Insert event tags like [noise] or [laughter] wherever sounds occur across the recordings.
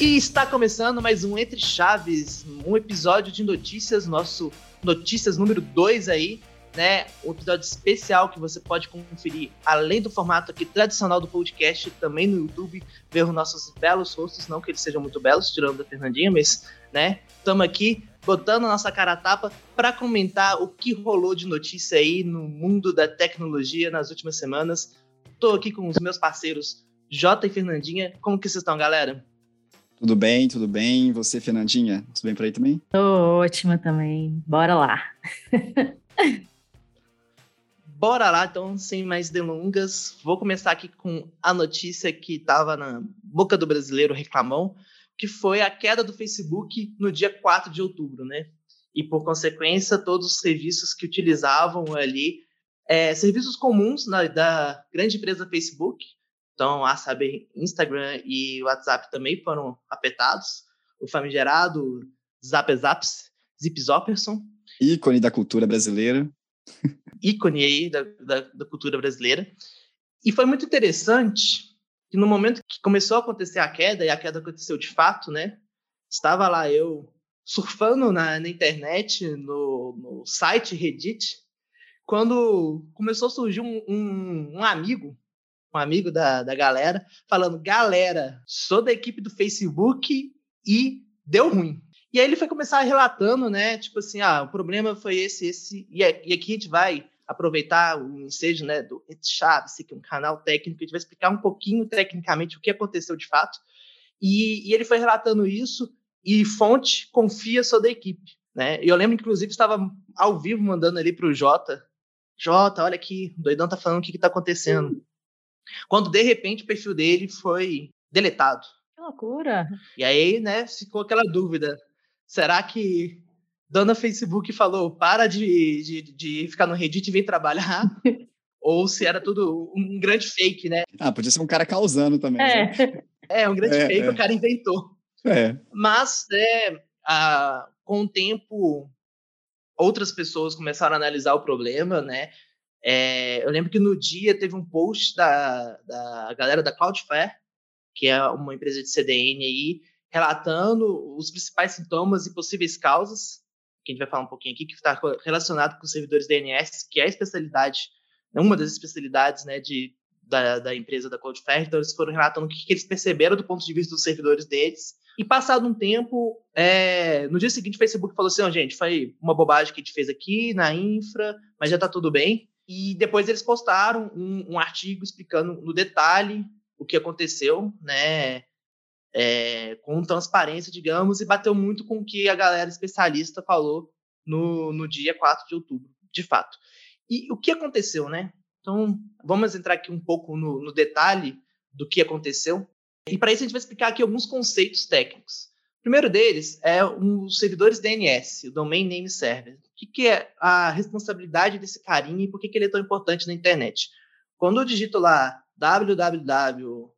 E está começando mais um Entre Chaves, um episódio de notícias, nosso notícias número 2 aí, né? Um episódio especial que você pode conferir, além do formato aqui tradicional do podcast, também no YouTube, ver os nossos belos rostos, não que eles sejam muito belos, tirando da Fernandinha, mas, né? Estamos aqui botando a nossa cara a tapa para comentar o que rolou de notícia aí no mundo da tecnologia nas últimas semanas. Estou aqui com os meus parceiros Jota e Fernandinha. Como que vocês estão, galera? Tudo bem, tudo bem. Você, Fernandinha, tudo bem por aí também? Tô ótima também. Bora lá. [laughs] Bora lá, então, sem mais delongas. Vou começar aqui com a notícia que estava na boca do brasileiro reclamão, que foi a queda do Facebook no dia 4 de outubro, né? E, por consequência, todos os serviços que utilizavam ali, é, serviços comuns na, da grande empresa Facebook, então, a saber, Instagram e WhatsApp também foram afetados. O famigerado Zap Zaps, Zip Zopperson. Ícone da cultura brasileira. Ícone aí da, da, da cultura brasileira. E foi muito interessante que no momento que começou a acontecer a queda, e a queda aconteceu de fato, né? Estava lá eu surfando na, na internet, no, no site Reddit, quando começou a surgir um, um, um amigo um amigo da, da galera, falando: galera, sou da equipe do Facebook e deu ruim. E aí ele foi começar relatando, né? Tipo assim, ah, o problema foi esse, esse. E aqui a gente vai aproveitar o ensejo né, do Chaves, que é um canal técnico, a gente vai explicar um pouquinho tecnicamente o que aconteceu de fato. E, e ele foi relatando isso, e fonte confia sou da equipe. Né? E eu lembro, inclusive, estava ao vivo mandando ali para o Jota. Jota, olha aqui, o doidão tá falando o que, que tá acontecendo. Quando de repente o perfil dele foi deletado. Que loucura! E aí, né, ficou aquela dúvida: será que dona Facebook falou para de, de, de ficar no Reddit e vir trabalhar? [laughs] Ou se era tudo um grande fake, né? Ah, podia ser um cara causando também. É, né? é um grande é, fake, é. o cara inventou. É. Mas, é, a, com o tempo, outras pessoas começaram a analisar o problema, né? É, eu lembro que no dia teve um post da, da galera da Cloudflare, que é uma empresa de CDN aí, relatando os principais sintomas e possíveis causas, que a gente vai falar um pouquinho aqui, que está relacionado com os servidores DNS, que é a especialidade, uma das especialidades né, de, da, da empresa da Cloudflare. Então, eles foram relatando o que, que eles perceberam do ponto de vista dos servidores deles. E passado um tempo, é, no dia seguinte, o Facebook falou assim: oh, gente, foi uma bobagem que a gente fez aqui na infra, mas já está tudo bem. E depois eles postaram um, um artigo explicando no detalhe o que aconteceu, né? É, com transparência, digamos, e bateu muito com o que a galera especialista falou no, no dia 4 de outubro, de fato. E o que aconteceu, né? Então, vamos entrar aqui um pouco no, no detalhe do que aconteceu. E para isso a gente vai explicar aqui alguns conceitos técnicos. O primeiro deles é os servidores DNS, o Domain Name Server que, que é a responsabilidade desse carinha e por que, que ele é tão importante na internet. Quando eu digito lá www.j.top,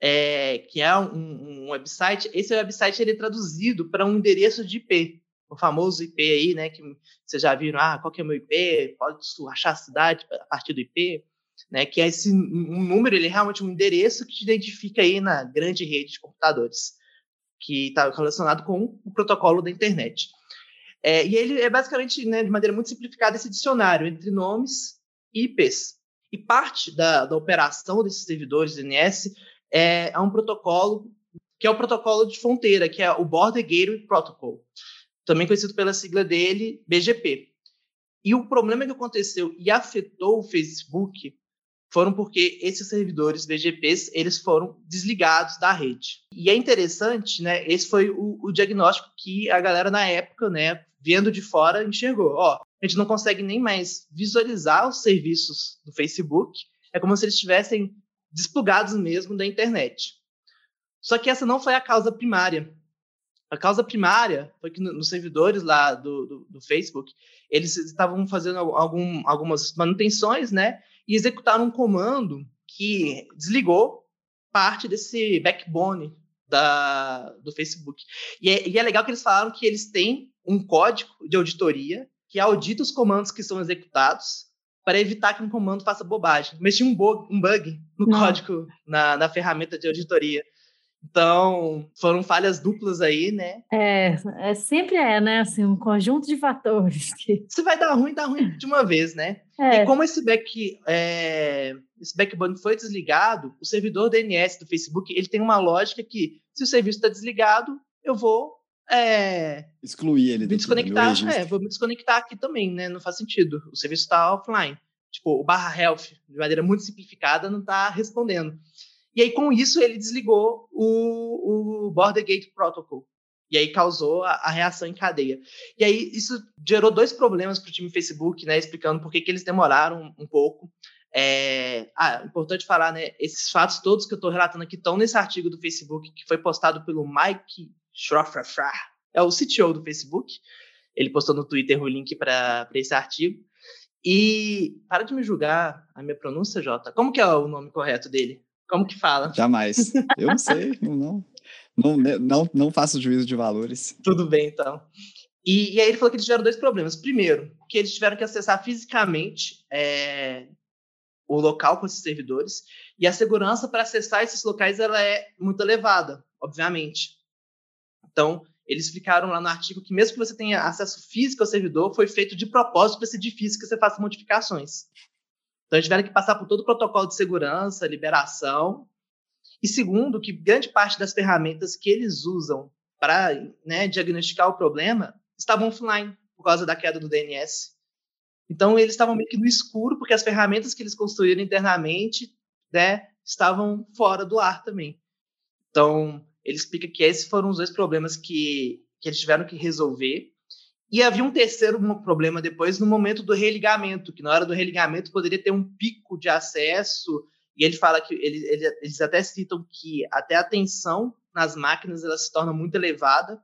é, que é um, um, website, esse website ele é traduzido para um endereço de IP, o famoso IP aí, né, que vocês já viram, ah, qual que é o meu IP, pode achar a cidade a partir do IP, né, que é esse um número, ele é realmente um endereço que te identifica aí na grande rede de computadores, que está relacionado com o protocolo da internet. É, e ele é basicamente, né, de maneira muito simplificada, esse dicionário entre nomes e IPs. E parte da, da operação desses servidores DNS é, é um protocolo que é o protocolo de fronteira, que é o Border Gateway Protocol, também conhecido pela sigla dele, BGP. E o problema que aconteceu e afetou o Facebook foram porque esses servidores BGPs eles foram desligados da rede. E é interessante, né? Esse foi o, o diagnóstico que a galera na época, né, vendo de fora, enxergou. Ó, a gente não consegue nem mais visualizar os serviços do Facebook. É como se eles estivessem desplugados mesmo da internet. Só que essa não foi a causa primária. A causa primária foi que nos servidores lá do, do, do Facebook, eles estavam fazendo algum, algumas manutenções, né? E executaram um comando que desligou parte desse backbone da, do Facebook. E é, e é legal que eles falaram que eles têm um código de auditoria que audita os comandos que são executados para evitar que um comando faça bobagem. Mas tinha um bug, um bug no Não. código, na, na ferramenta de auditoria. Então, foram falhas duplas aí, né? É, é, sempre é, né? Assim, um conjunto de fatores. [laughs] Que... Se vai dar ruim, dá ruim de uma vez, né? É. E como esse, back, é, esse backbone foi desligado, o servidor DNS do Facebook ele tem uma lógica que, se o serviço está desligado, eu vou é, excluir ele. Me desconectar, é, vou me desconectar aqui também, né? Não faz sentido. O serviço está offline. Tipo, o barra health, de maneira muito simplificada, não está respondendo. E aí, com isso, ele desligou o, o Border Gate Protocol. E aí causou a, a, reação em cadeia. E aí, isso gerou dois problemas para o time Facebook, né? Explicando por que, que eles demoraram um, um pouco. É, ah, importante falar, né? Esses fatos todos que eu estou relatando aqui estão nesse artigo do Facebook que foi postado pelo Mike Schroffrafra, é o CTO do Facebook. Ele postou no Twitter o link para esse artigo. E para de me julgar a minha pronúncia, Jota. Como que é o nome correto dele? Como que fala? Jamais. Eu não sei, [laughs] não, não, não, não faço juízo de valores. Tudo bem, então. E, e, aí ele falou que eles tiveram dois problemas. Primeiro, que eles tiveram que acessar fisicamente é, o local com esses servidores. E a segurança para acessar esses locais ela é muito elevada, obviamente. Então, eles explicaram lá no artigo que mesmo que você tenha acesso físico ao servidor, foi feito de propósito para ser difícil que você faça modificações. Então, eles tiveram que passar por todo o protocolo de segurança, liberação. E segundo, que grande parte das ferramentas que eles usam para né, diagnosticar o problema estavam offline por causa da queda do DNS. Então, eles estavam meio que no escuro, porque as ferramentas que eles construíram internamente né, estavam fora do ar também. Então, ele explica que esses foram os dois problemas que, que eles tiveram que resolver. E havia um terceiro problema depois no momento do religamento, que na hora do religamento poderia ter um pico de acesso, e ele fala que ele, ele, eles até citam que até a tensão nas máquinas ela se torna muito elevada.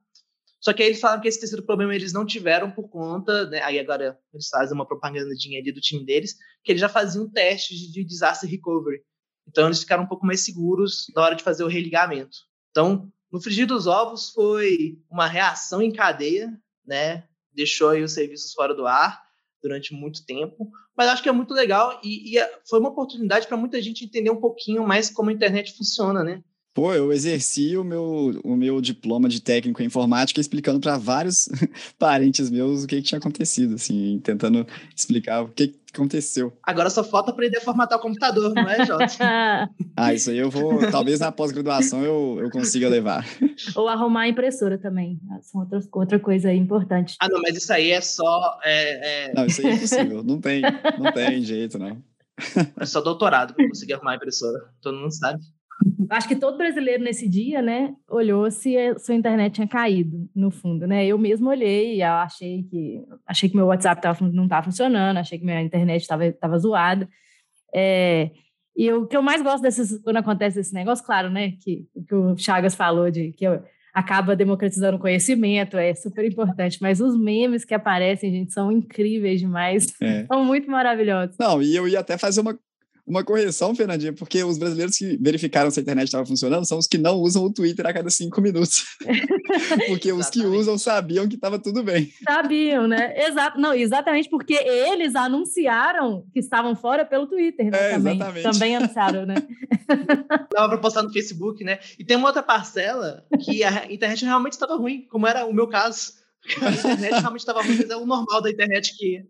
Só que aí eles falam que esse terceiro problema eles não tiveram por conta, né? aí agora eles fazem uma propagandinha ali do time deles, que eles já faziam testes de, disaster recovery. Então eles ficaram um pouco mais seguros na hora de fazer o religamento. Então, no frigir dos ovos foi uma reação em cadeia, né? deixou os serviços fora do ar durante muito tempo, mas acho que é muito legal e, e é, foi uma oportunidade para muita gente entender um pouquinho mais como a internet funciona, né? Pô, eu exerci o meu, o meu diploma de técnico em informática explicando para vários [laughs] parentes meus o que, que, tinha acontecido, assim, tentando explicar o que aconteceu. Agora só falta aprender a formatar o computador, não é, Jota? [laughs] ah, isso aí eu vou, talvez na pós-graduação eu, eu consiga levar. [laughs] Ou arrumar a impressora também, são outras, outra coisa aí importante. Ah, não, mas isso aí é só... É, é... Não, isso aí é impossível, não tem, não tem jeito, não. É só doutorado para conseguir arrumar a impressora, todo mundo sabe. Acho que todo brasileiro nesse dia, né, olhou se a sua internet tinha caído, no fundo, né? Eu mesmo olhei e achei que achei que meu WhatsApp tava, não estava funcionando, achei que minha internet estava tava zoada. É, e o que eu mais gosto desses, quando acontece esse negócio, claro, né, que o que o Chagas falou de que eu, acaba democratizando o conhecimento, é super importante. Mas os memes que aparecem, gente, são incríveis demais. É. São muito maravilhosos. Não, e eu ia até fazer uma uma correção, Fernandinha, porque os brasileiros que verificaram se a internet estava funcionando são os que não usam o Twitter a cada cinco minutos. [laughs] porque os que usam sabiam que estava tudo bem. Sabiam, né? Exato. Não, exatamente porque eles anunciaram que estavam fora pelo Twitter, né? É, também, exatamente. também anunciaram, né? [laughs] Dava para postar no Facebook, né? E tem uma outra parcela que a internet realmente estava ruim, como era o meu caso. [laughs] A internet realmente estava ruim, mas é o normal da internet que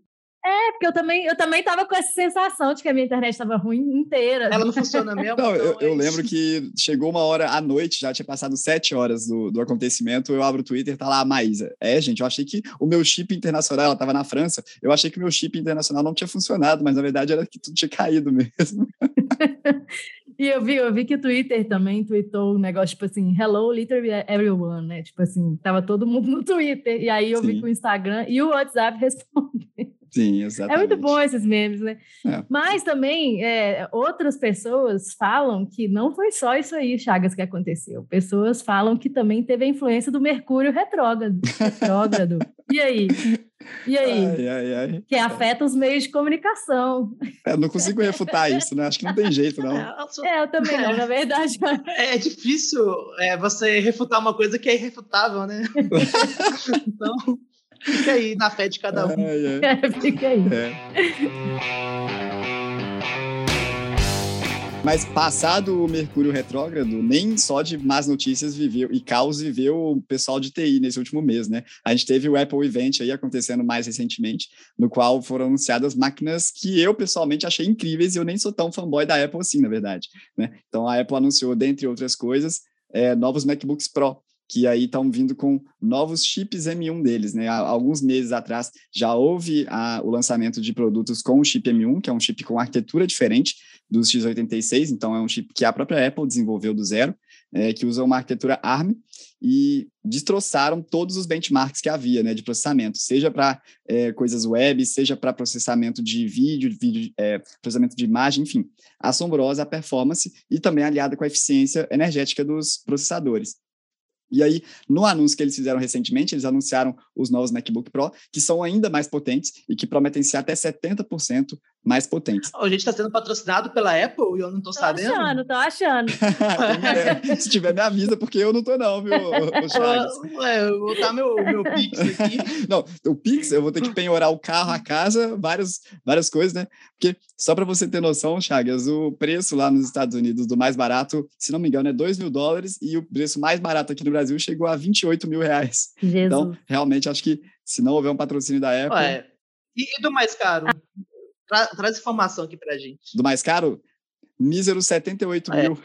é, porque eu também, eu também tava com essa sensação de que a minha internet estava ruim inteira. Ela não funciona mesmo? Não, eu, eu lembro que chegou uma hora à noite, já tinha passado sete horas do, do acontecimento, eu abro o Twitter, tá lá a Maísa. É, gente, eu achei que o meu chip internacional, ela tava na França, eu achei que o meu chip internacional não tinha funcionado, mas na verdade era que tudo tinha caído mesmo. [laughs] E eu vi, eu vi que o Twitter também tweetou um negócio, tipo assim, hello, literally everyone, né? Tipo assim, tava todo mundo no Twitter. E aí eu Sim. vi que o Instagram e o WhatsApp [laughs] responderam. Sim, exatamente. É muito bom esses memes, né? É. Mas também é, outras pessoas falam que não foi só isso aí, Chagas, que aconteceu. Pessoas falam que também teve a influência do Mercúrio retrógrado. retrógrado. e aí? E aí? Ai, ai, ai. Que afeta os meios de comunicação. É, não consigo refutar isso, né? Acho que não tem jeito, não. É, eu também não, na verdade. [laughs] É difícil é, você refutar uma coisa que é irrefutável, né? [laughs] então. Fica aí na fé de cada um. É, [laughs] é. Fica aí. É. Mas passado o Mercúrio retrógrado, nem só de más notícias viveu e caos viveu o pessoal de TI nesse último mês, né? A gente teve o Apple Event aí acontecendo mais recentemente, no qual foram anunciadas máquinas que eu pessoalmente achei incríveis e eu nem sou tão fanboy da Apple assim, na verdade, né? Então a Apple anunciou, dentre outras coisas, é, novos MacBooks Pro, que aí estão vindo com novos chips M1 deles, né? Há alguns meses atrás já houve a, o lançamento de produtos com o chip M1, que é um chip com arquitetura diferente dos x86, então é um chip que a própria Apple desenvolveu do zero, é, que usa uma arquitetura ARM e destroçaram todos os benchmarks que havia, né, de processamento, seja para é, coisas web, seja para processamento de vídeo, vídeo é, processamento de imagem, enfim, assombrosa a performance e também aliada com a eficiência energética dos processadores. E aí, no anúncio que eles fizeram recentemente, eles anunciaram os novos MacBook Pro, que são ainda mais potentes e que prometem ser até 70% mais potentes. A gente está sendo patrocinado pela Apple e eu não estou sabendo. Tô achando, tô achando. [laughs] Se tiver, me avisa, porque eu não tô não, viu, [laughs] Chagas? Ué, eu vou botar meu, meu Pix aqui. [laughs] Não, o Pix, eu vou ter que penhorar o carro, a casa, várias, várias coisas, né? Porque, só para você ter noção, Chagas, o preço lá nos Estados Unidos do mais barato, se não me engano, é 2 mil dólares e o preço mais barato aqui no Brasil chegou a 28 mil reais. Jesus. Então, realmente, acho que se não houver um patrocínio da Apple... Ué, e, e do mais caro? Tra traz informação aqui pra gente. Do mais caro? Mísero 78 é. mil.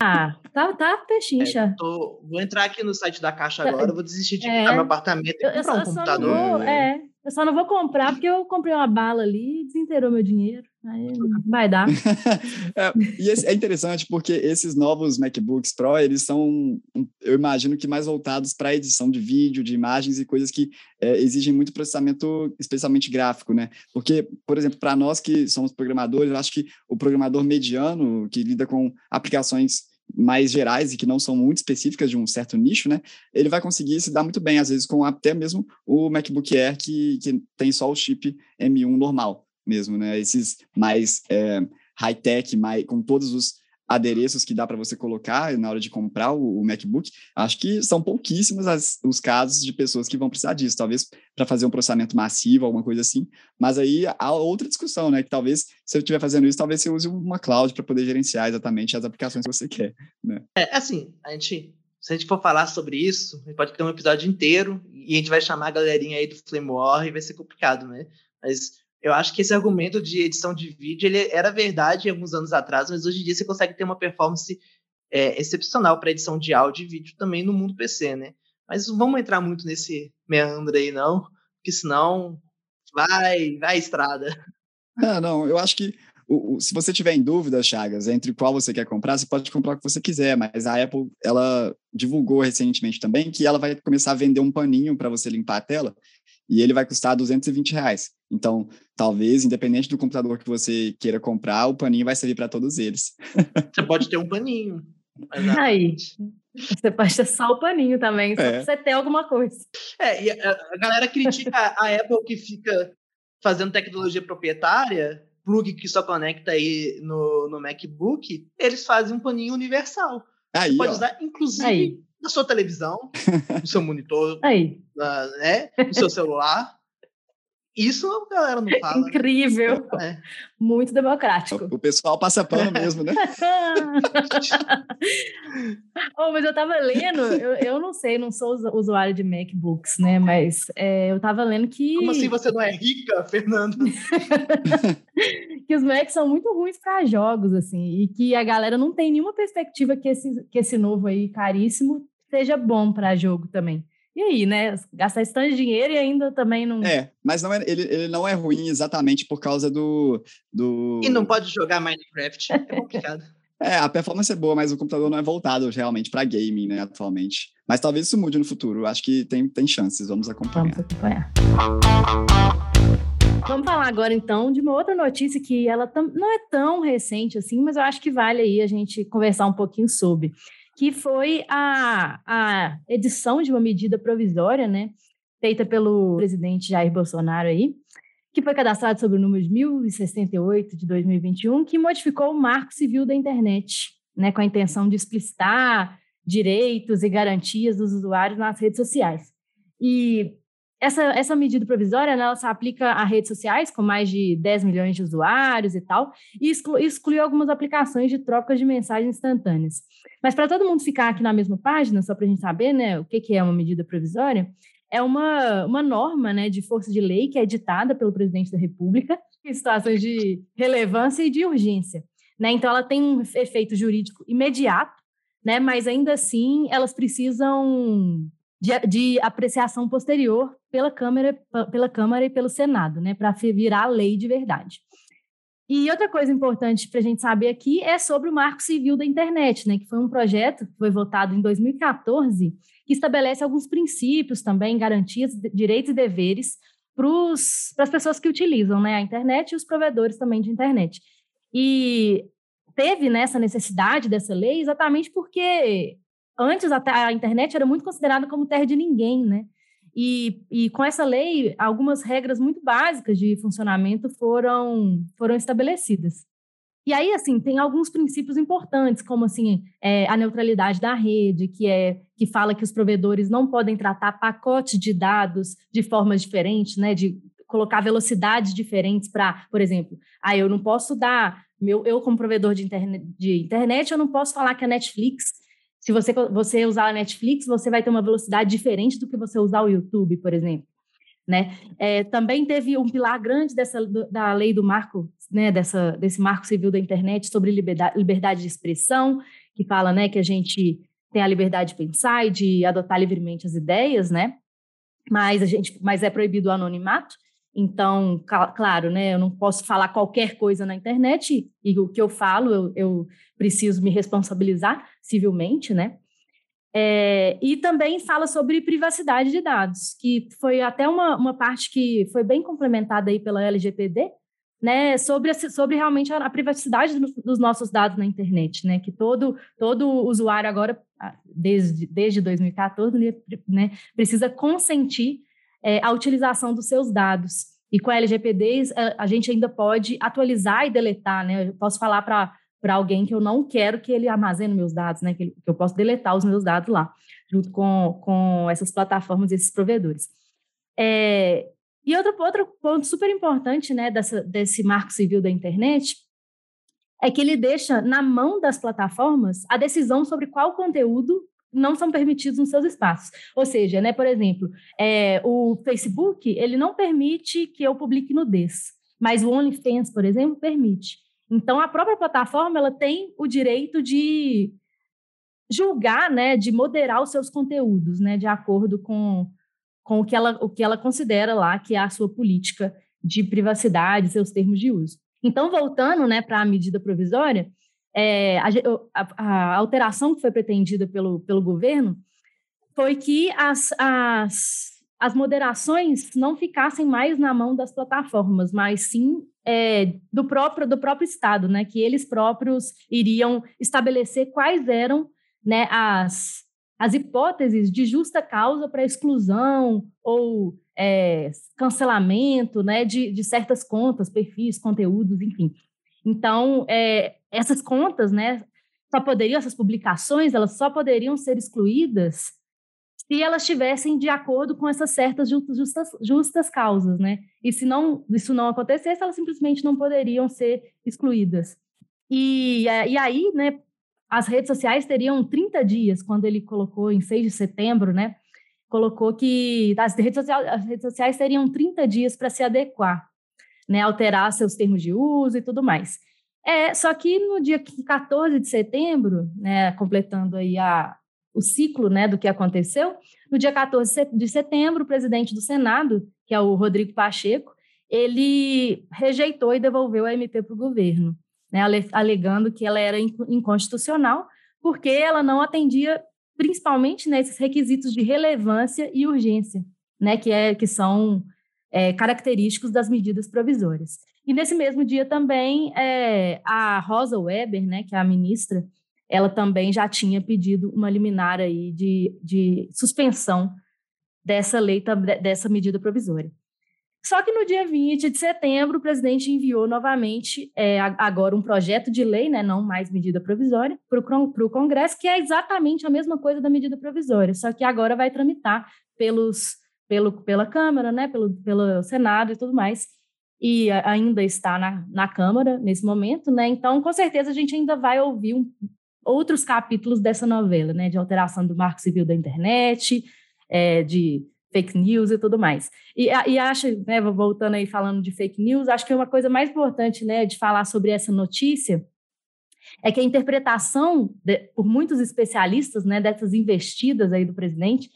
Ah, tá, tá pechincha. É, tô, vou entrar aqui no site da Caixa agora, vou desistir de é. meu apartamento e comprar um computador. Vou, é, eu só não vou comprar porque eu comprei uma bala ali e desinteirou meu dinheiro. Aí vai dar. [laughs] é, e esse, é interessante porque esses novos MacBooks Pro, eles são, eu imagino que mais voltados para edição de vídeo, de imagens e coisas que é, exigem muito processamento, especialmente gráfico, né? Porque, por exemplo, para nós que somos programadores, eu acho que o programador mediano, que lida com aplicações mais gerais e que não são muito específicas de um certo nicho, né? Ele vai conseguir se dar muito bem, às vezes, com até mesmo o MacBook Air, que, que tem só o chip M1 normal mesmo, né? Esses mais é, high-tech, mais, com todos os adereços que dá para você colocar na hora de comprar o, o MacBook, acho que são pouquíssimos as, os casos de pessoas que vão precisar disso, talvez para fazer um processamento massivo, alguma coisa assim, mas aí há outra discussão, né, que talvez, se eu estiver fazendo isso, talvez você use uma cloud para poder gerenciar exatamente as aplicações que você quer, né. É, assim, a gente, se a gente for falar sobre isso, pode ter um episódio inteiro e a gente vai chamar a galerinha aí do Flame War e vai ser complicado, né, mas eu acho que esse argumento de edição de vídeo ele era verdade alguns anos atrás, mas hoje em dia você consegue ter uma performance é, excepcional para edição de áudio e vídeo também no mundo PC, né? Mas não vamos entrar muito nesse meandro aí, não, porque senão vai, vai a estrada. Não, não, eu acho que se você tiver em dúvida, Chagas, entre qual você quer comprar, você pode comprar o que você quiser, mas a Apple, ela divulgou recentemente também que ela vai começar a vender um paninho para você limpar a tela, e ele vai custar 220 reais. Então, talvez, independente do computador que você queira comprar, o paninho vai servir para todos eles. Você pode ter um paninho. Aí, você pode ter só o paninho também, só é. você ter alguma coisa. É, e a, a galera critica a Apple que fica fazendo tecnologia proprietária, plug que só conecta aí no, no MacBook, eles fazem um paninho universal. Aí, você pode ó. usar, inclusive, aí na sua televisão, no seu monitor, [laughs] Aí. né, no seu celular. Isso a galera não fala. Né? Incrível. Né? Muito democrático. O pessoal passa pano mesmo, né? [laughs] oh, mas eu tava lendo, eu, eu não sei, não sou usuário de MacBooks, né? Mas é, eu tava lendo que. Como assim você não é rica, Fernando? [laughs] que os Macs são muito ruins para jogos, assim, e que a galera não tem nenhuma perspectiva que esse, que esse novo aí, caríssimo, seja bom para jogo também. E aí, né? Gastar esse tanto de dinheiro e ainda também não. É, mas não é, ele, ele não é ruim exatamente por causa do, do. E não pode jogar Minecraft. É complicado. [laughs] É, a performance é boa, mas o computador não é voltado realmente para gaming, né, atualmente. Mas talvez isso mude no futuro. Acho que tem, tem chances, vamos acompanhar. Vamos acompanhar. Vamos falar agora, então, de uma outra notícia que ela não é tão recente assim, mas eu acho que vale aí a gente conversar um pouquinho sobre que foi a, a edição de uma medida provisória, né, feita pelo presidente Jair Bolsonaro aí, que foi cadastrado sob o número de 1068 de 2021, que modificou o Marco Civil da Internet, né, com a intenção de explicitar direitos e garantias dos usuários nas redes sociais. E essa, essa medida provisória, né, ela se aplica a redes sociais com mais de 10 milhões de usuários e tal, e exclu, excluiu algumas aplicações de trocas de mensagens instantâneas. Mas para todo mundo ficar aqui na mesma página, só para a gente saber né, o que, que é uma medida provisória, é uma, uma norma né, de força de lei que é editada pelo presidente da República [laughs] em situações de relevância e de urgência. Né? Então, ela tem um efeito jurídico imediato, né? mas ainda assim elas precisam de, de, apreciação posterior pela Câmara, pela Câmara e pelo Senado, né, para virar lei de verdade. E outra coisa importante para a gente saber aqui é sobre o Marco Civil da Internet, né, que foi um projeto que foi votado em 2014, que estabelece alguns princípios também, garantias, direitos e deveres para as pessoas que utilizam né, a internet e os provedores também de internet. E teve nessa né, necessidade dessa lei exatamente porque antes a, a internet era muito considerada como terra de ninguém, né? E, e com essa lei, algumas regras muito básicas de funcionamento foram, foram estabelecidas. E aí, assim, tem alguns princípios importantes, como assim, é, a neutralidade da rede, que é que fala que os provedores não podem tratar pacotes de dados de formas diferentes, né? De colocar velocidades diferentes para, por exemplo, ah, eu não posso dar, meu, eu como provedor de internet, de internet, eu não posso falar que a Netflix se você, você usar a Netflix, você vai ter uma velocidade diferente do que você usar o YouTube, por exemplo. Né? É, também teve um pilar grande dessa, da lei do marco, né, dessa, desse marco civil da internet sobre liberdade, liberdade de expressão, que fala né, que a gente tem a liberdade de pensar e de adotar livremente as ideias, né? mas, a gente, mas é proibido o anonimato. Então, claro, né, eu não posso falar qualquer coisa na internet e o que eu falo, eu, eu preciso me responsabilizar civilmente, né? É, e também fala sobre privacidade de dados, que foi até uma, uma parte que foi bem complementada aí pela LGPD, né, sobre, sobre realmente a, privacidade dos nossos dados na internet, né, que todo, todo usuário agora, desde, desde 2014, né, precisa consentir é, a utilização dos seus dados. E com a LGPD, a, gente ainda pode atualizar e deletar, né, eu posso falar para para alguém que eu não quero que ele armazene meus dados, né? Que, ele, que, eu posso deletar os meus dados lá, junto com, com essas plataformas e esses provedores. É, e outro, outro ponto super importante, né, dessa, desse marco civil da internet é que ele deixa na mão das plataformas a decisão sobre qual conteúdo não são permitidos nos seus espaços. Ou seja, né, por exemplo, é, o Facebook ele não permite que eu publique nudez, mas o OnlyFans, por exemplo, permite. Então, a própria plataforma ela tem o direito de julgar, né, de moderar os seus conteúdos, né, de acordo com, com o, que ela, o que ela considera lá que é a sua política de privacidade, seus termos de uso. Então, voltando né, para a medida provisória, é, a, a, a, alteração que foi pretendida pelo, pelo governo foi que as, as, as moderações não ficassem mais na mão das plataformas, mas sim é, do próprio do próprio Estado, né, que eles próprios iriam estabelecer quais eram né, as, as hipóteses de justa causa para exclusão ou é, cancelamento né, de, de certas contas, perfis, conteúdos, enfim. Então, é, essas contas, né, só poderiam, essas publicações, elas só poderiam ser excluídas se elas estivessem de acordo com essas certas justas, justas causas, né? E se não, isso não acontecesse, elas simplesmente não poderiam ser excluídas. E, e aí, né, as redes sociais teriam 30 dias, quando ele colocou em 6 de setembro, né, colocou que as redes sociais, as redes sociais teriam 30 dias para se adequar, né, alterar seus termos de uso e tudo mais. É, só que no dia 14 de setembro, né, completando aí a, o ciclo né, do que aconteceu. No dia 14 de setembro, o presidente do Senado, que é o Rodrigo Pacheco, ele rejeitou e devolveu a MP para o governo, né, alegando que ela era inconstitucional, porque ela não atendia principalmente nesses requisitos de relevância e urgência, né, que, é, que são é, característicos das medidas provisórias. E nesse mesmo dia também, é, a Rosa Weber, né, que é a ministra ela também já tinha pedido uma liminar aí de, de suspensão dessa lei, dessa medida provisória. Só que no dia 20 de setembro, o presidente enviou novamente, é, agora, um projeto de lei, né, não mais medida provisória, para o Congresso, que é exatamente a mesma coisa da medida provisória, só que agora vai tramitar pelos, pelo, pela Câmara, né, pelo, pelo Senado e tudo mais, e ainda está na, na Câmara nesse momento, né? Então, com certeza, a gente ainda vai ouvir um, outros capítulos dessa novela, né? De alteração do marco civil da internet, é, de fake news e tudo mais. E, e acho, né, voltando aí falando de fake news, acho que uma coisa mais importante, né, de falar sobre essa notícia é que a interpretação de, por muitos especialistas, né, dessas investidas aí do presidente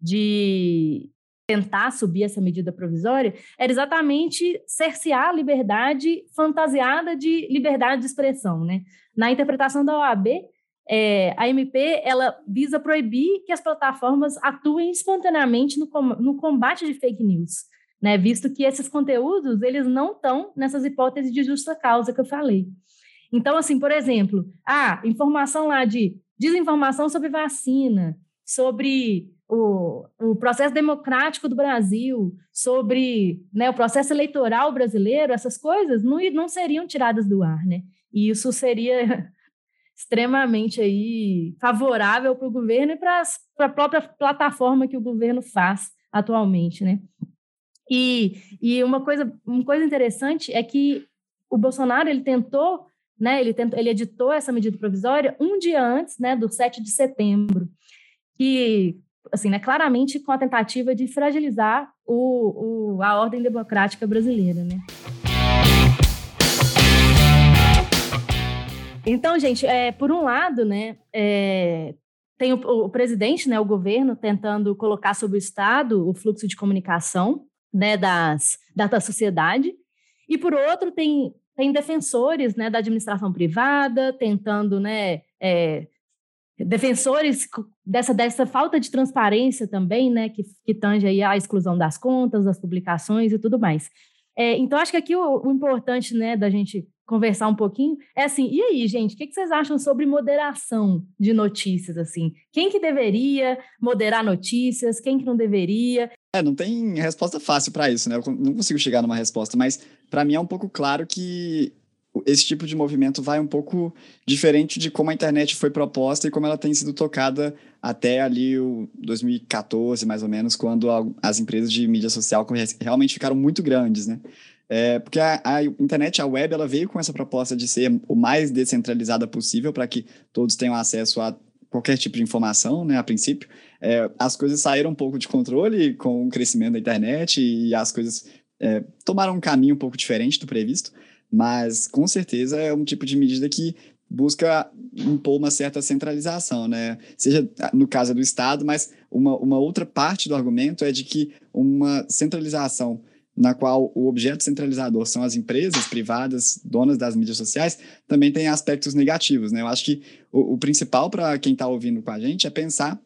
de tentar subir essa medida provisória era exatamente cercear a liberdade fantasiada de liberdade de expressão, né? Na interpretação da OAB, é, a MP ela visa proibir que as plataformas atuem espontaneamente no, no combate de fake news, né? Visto que esses conteúdos eles não estão nessas hipóteses de justa causa que eu falei. Então, assim, por exemplo, ah, informação lá de desinformação sobre vacina, sobre o, o processo democrático do Brasil, sobre né, o processo eleitoral brasileiro, essas coisas não, não seriam tiradas do ar, né? E isso seria [laughs] extremamente aí favorável para o governo e para a própria plataforma que o governo faz atualmente, né? E, e uma, coisa, uma coisa interessante é que o Bolsonaro ele tentou, né, ele, tentou, ele editou essa medida provisória um dia antes né, do 7 de setembro, que assim, né, claramente com a tentativa de fragilizar o, o, a ordem democrática brasileira, né? Então, gente, é, por um lado, né, é, tem o, o, presidente, né, o governo, tentando colocar sobre o Estado o fluxo de comunicação né, das, da, sociedade, e por outro, tem, tem defensores né, da administração privada tentando né, é, defensores dessa, dessa falta de transparência também, né, que, que tange aí a exclusão das contas, das publicações e tudo mais. É, então, acho que aqui o, o, importante, né, da gente conversar um pouquinho é assim, e aí, gente, o que, que, vocês acham sobre moderação de notícias, assim? Quem que deveria moderar notícias, quem que não deveria? É, não tem resposta fácil para isso, né? Eu não consigo chegar numa resposta, mas para mim é um pouco claro que esse tipo de movimento vai um pouco diferente de como a internet foi proposta e como ela tem sido tocada até ali o 2014, mais ou menos, quando as empresas de mídia social realmente ficaram muito grandes, né? É, porque a, a, internet, a web, ela veio com essa proposta de ser o mais descentralizada possível para que todos tenham acesso a qualquer tipo de informação, né, a princípio. É, as coisas saíram um pouco de controle com o crescimento da internet e as coisas é, tomaram um caminho um pouco diferente do previsto. Mas, com certeza, é um tipo de medida que busca impor uma certa centralização, né? Seja no caso do Estado, mas uma, uma outra parte do argumento é de que uma centralização na qual o objeto centralizador são as empresas privadas, donas das mídias sociais, também tem aspectos negativos, né? Eu acho que o, o principal para quem está ouvindo com a gente é pensar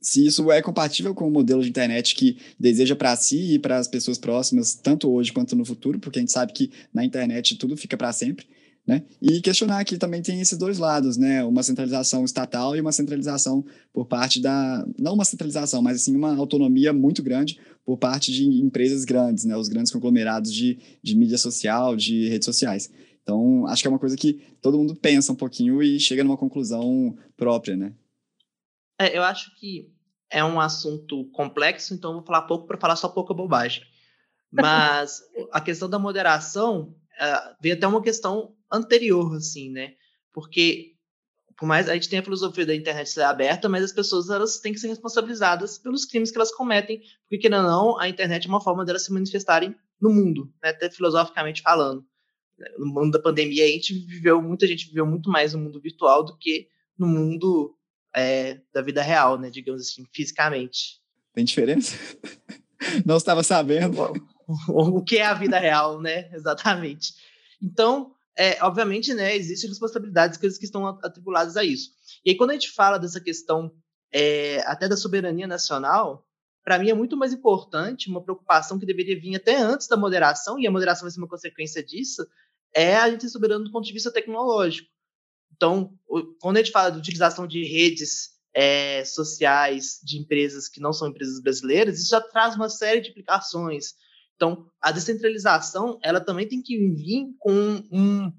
se isso é compatível com o modelo de internet que deseja para si e para as pessoas próximas, tanto hoje quanto no futuro, porque a gente sabe que na internet tudo fica para sempre. Né? E questionar que também tem esses dois lados, né? Uma centralização estatal e uma centralização por parte da. Não uma centralização, mas sim uma autonomia muito grande por parte de empresas grandes, né? Os grandes conglomerados de, de mídia social, de redes sociais. Então, acho que é uma coisa que todo mundo pensa um pouquinho e chega numa conclusão própria, né? É, eu acho que é um assunto complexo, então vou falar pouco para falar só pouca bobagem. Mas a questão da moderação uh, vem até uma questão anterior, assim, né? Porque por mais a gente tem a filosofia da internet ser aberta, mas as pessoas elas têm que ser responsabilizadas pelos crimes que elas cometem, porque querendo ou não, a internet é uma forma delas se manifestarem no mundo, né? até filosoficamente falando. No mundo da pandemia, a gente viveu, muita gente viveu muito mais no mundo virtual do que no mundo é, da vida real, né? Digamos assim, fisicamente. Tem diferença? [laughs] Não estava sabendo. O, o que é a vida real, né? [laughs] Exatamente. Então, é, obviamente, né, existem responsabilidades coisas que estão atribuladas a isso. E aí, quando a gente fala dessa questão é, até da soberania nacional, para mim é muito mais importante uma preocupação que deveria vir até antes da moderação, e a moderação vai ser uma consequência disso, é a gente ser soberano do ponto de vista tecnológico. Então, quando a gente fala de utilização de redes é, sociais de empresas que não são empresas brasileiras, isso já traz uma série de implicações. Então, a descentralização, ela também tem que vir com um,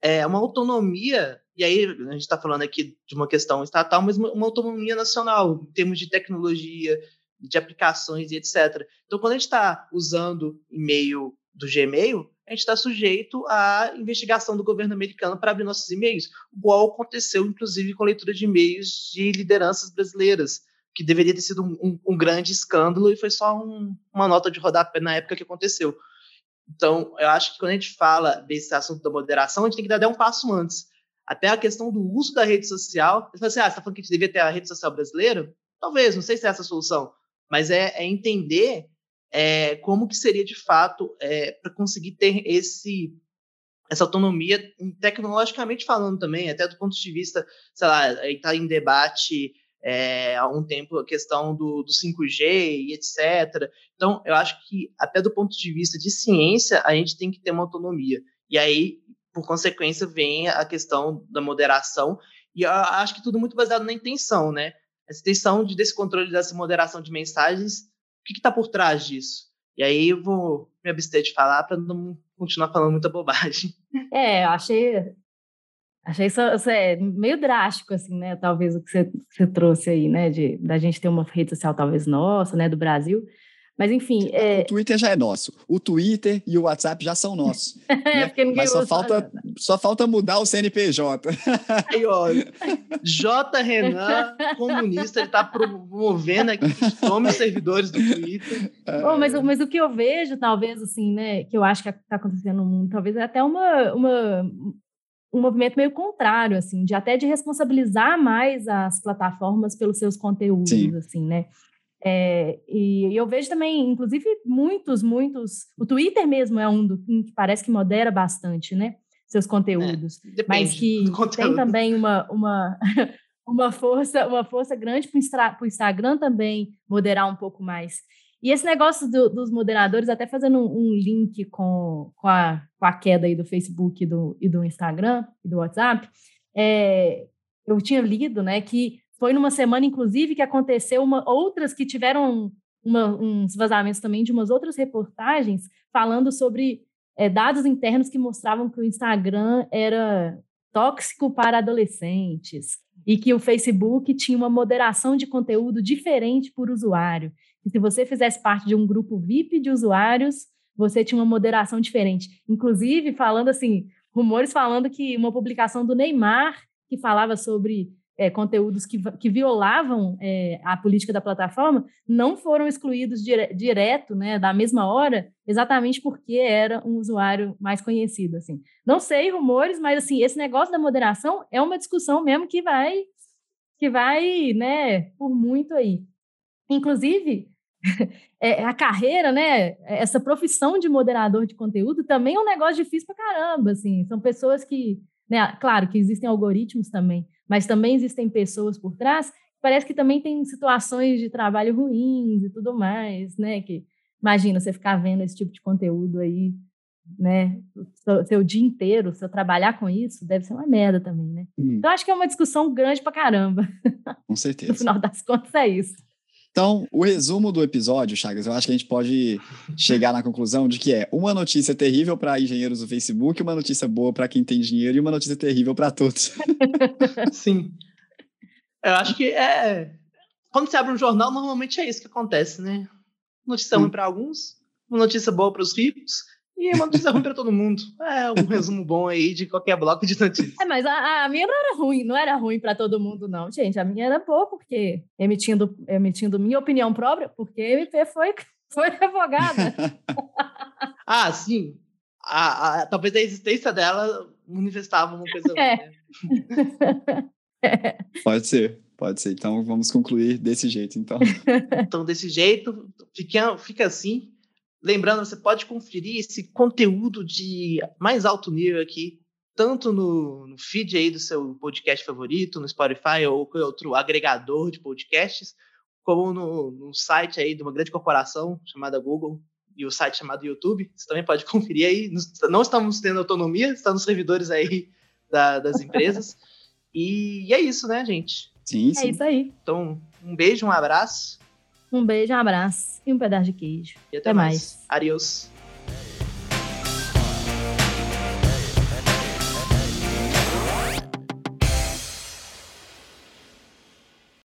é, uma autonomia, e aí a gente está falando aqui de uma questão estatal, mas uma, uma autonomia nacional, em termos de tecnologia, de aplicações e etc. Então, quando a gente está usando e-mail do Gmail, a gente está sujeito à investigação do governo americano para abrir nossos e-mails, igual aconteceu, inclusive, com a leitura de e-mails de lideranças brasileiras, que deveria ter sido um, um, um grande escândalo e foi só um, uma nota de rodapé na época que aconteceu. Então, eu acho que quando a gente fala desse assunto da moderação, a gente tem que dar até um passo antes. Até a questão do uso da rede social. Você fala assim, ah, você está falando que a gente devia ter a rede social brasileira? Talvez, não sei se é essa a solução. Mas é, é entender é, como que seria de fato é, para conseguir ter esse essa autonomia tecnologicamente falando também, até do ponto de vista, sei lá, está em debate é, há um tempo a questão do, do 5G e etc. Então, eu acho que até do ponto de vista de ciência, a gente tem que ter uma autonomia. E aí, por consequência, vem a questão da moderação, e eu acho que tudo muito baseado na intenção, né? Essa intenção de, desse controle dessa moderação de mensagens que está por trás disso? E aí eu vou me abster de falar para não continuar falando muita bobagem. É, eu achei, achei isso, isso é meio drástico, assim, né? Talvez o que você, você trouxe aí, né? De, da gente ter uma rede social talvez nossa, né? Do Brasil. Mas enfim. É... O Twitter já é nosso. O Twitter e o WhatsApp já são nossos. [laughs] é, porque ninguém Mas só falta, só falta mudar o CNPJ. [laughs] Aí, ó. J. Renan, comunista, ele está promovendo aqui que tome os servidores do Twitter. Oh, mas, mas o que eu vejo, talvez, assim, né, que eu acho que está acontecendo no mundo, talvez é até uma, uma, um movimento meio contrário, assim, de até de responsabilizar mais as plataformas pelos seus conteúdos, Sim. assim, né? É, e eu vejo também, inclusive, muitos, muitos. O Twitter mesmo é um, do, um que parece que modera bastante, né? Seus conteúdos. É, mas que tem também uma, uma, [laughs] uma, força, uma força grande para o Instagram também moderar um pouco mais. E esse negócio do, dos moderadores, até fazendo um, um link com, com, a, com a queda aí do Facebook e do, e do Instagram e do WhatsApp, é, eu tinha lido né, que foi numa semana, inclusive, que aconteceu uma, outras que tiveram uma, uns vazamentos também de umas outras reportagens falando sobre é, dados internos que mostravam que o Instagram era tóxico para adolescentes e que o Facebook tinha uma moderação de conteúdo diferente por usuário. E se você fizesse parte de um grupo VIP de usuários, você tinha uma moderação diferente. Inclusive, falando assim, rumores falando que uma publicação do Neymar que falava sobre é, conteúdos que, que violavam é, a política da plataforma não foram excluídos dire, direto, né, da mesma hora, exatamente porque era um usuário mais conhecido, assim. Não sei rumores, mas assim esse negócio da moderação é uma discussão mesmo que vai que vai, né, por muito aí. Inclusive [laughs] é, a carreira, né, essa profissão de moderador de conteúdo também é um negócio difícil para caramba, assim. São pessoas que, né, claro que existem algoritmos também, mas também existem pessoas por trás, parece que também tem situações de trabalho ruins e tudo mais, né? Que imagina você ficar vendo esse tipo de conteúdo aí, né? Seu, seu dia inteiro, se eu trabalhar com isso, deve ser uma merda também, né? Hum. Então acho que é uma discussão grande pra caramba. Com [laughs] certeza. no final das contas é isso. Então, o resumo do episódio, Chagas, eu acho que a gente pode chegar na conclusão de que é uma notícia terrível para engenheiros do Facebook, uma notícia boa para quem tem dinheiro e uma notícia terrível para todos. [laughs] Sim. Eu acho que é. Quando você abre um jornal, normalmente é isso que acontece, né? Notícia ruim para alguns, uma notícia boa para os ricos e uma notícia ruim para todo mundo. É um resumo bom aí de qualquer bloco de notícias. É, mas a, a minha não era ruim, não era ruim para todo mundo, não, gente. A minha era boa, porque emitindo, emitindo minha opinião própria, porque a MP foi, [laughs] foi revogada. [laughs] ah, sim. A, a, talvez a existência dela manifestava uma coisa. É. Né? [laughs] Pode ser. Pode ser. Então vamos concluir desse jeito, então. então, desse jeito, fica, fica assim. Lembrando, você pode conferir esse conteúdo de mais alto nível aqui, tanto no, no feed aí do seu podcast favorito, no Spotify ou outro agregador de podcasts, como no, no site aí de uma grande corporação chamada Google e o site chamado YouTube. Você também pode [laughs] conferir aí. Não estamos tendo autonomia, estão nos servidores aí da, das empresas. [laughs] e é isso, né, gente? Sim, é sim. É isso aí. Então, um beijo, um abraço. Um beijo, um abraço e um pedaço de queijo. E até, até mais. mais. Adiós.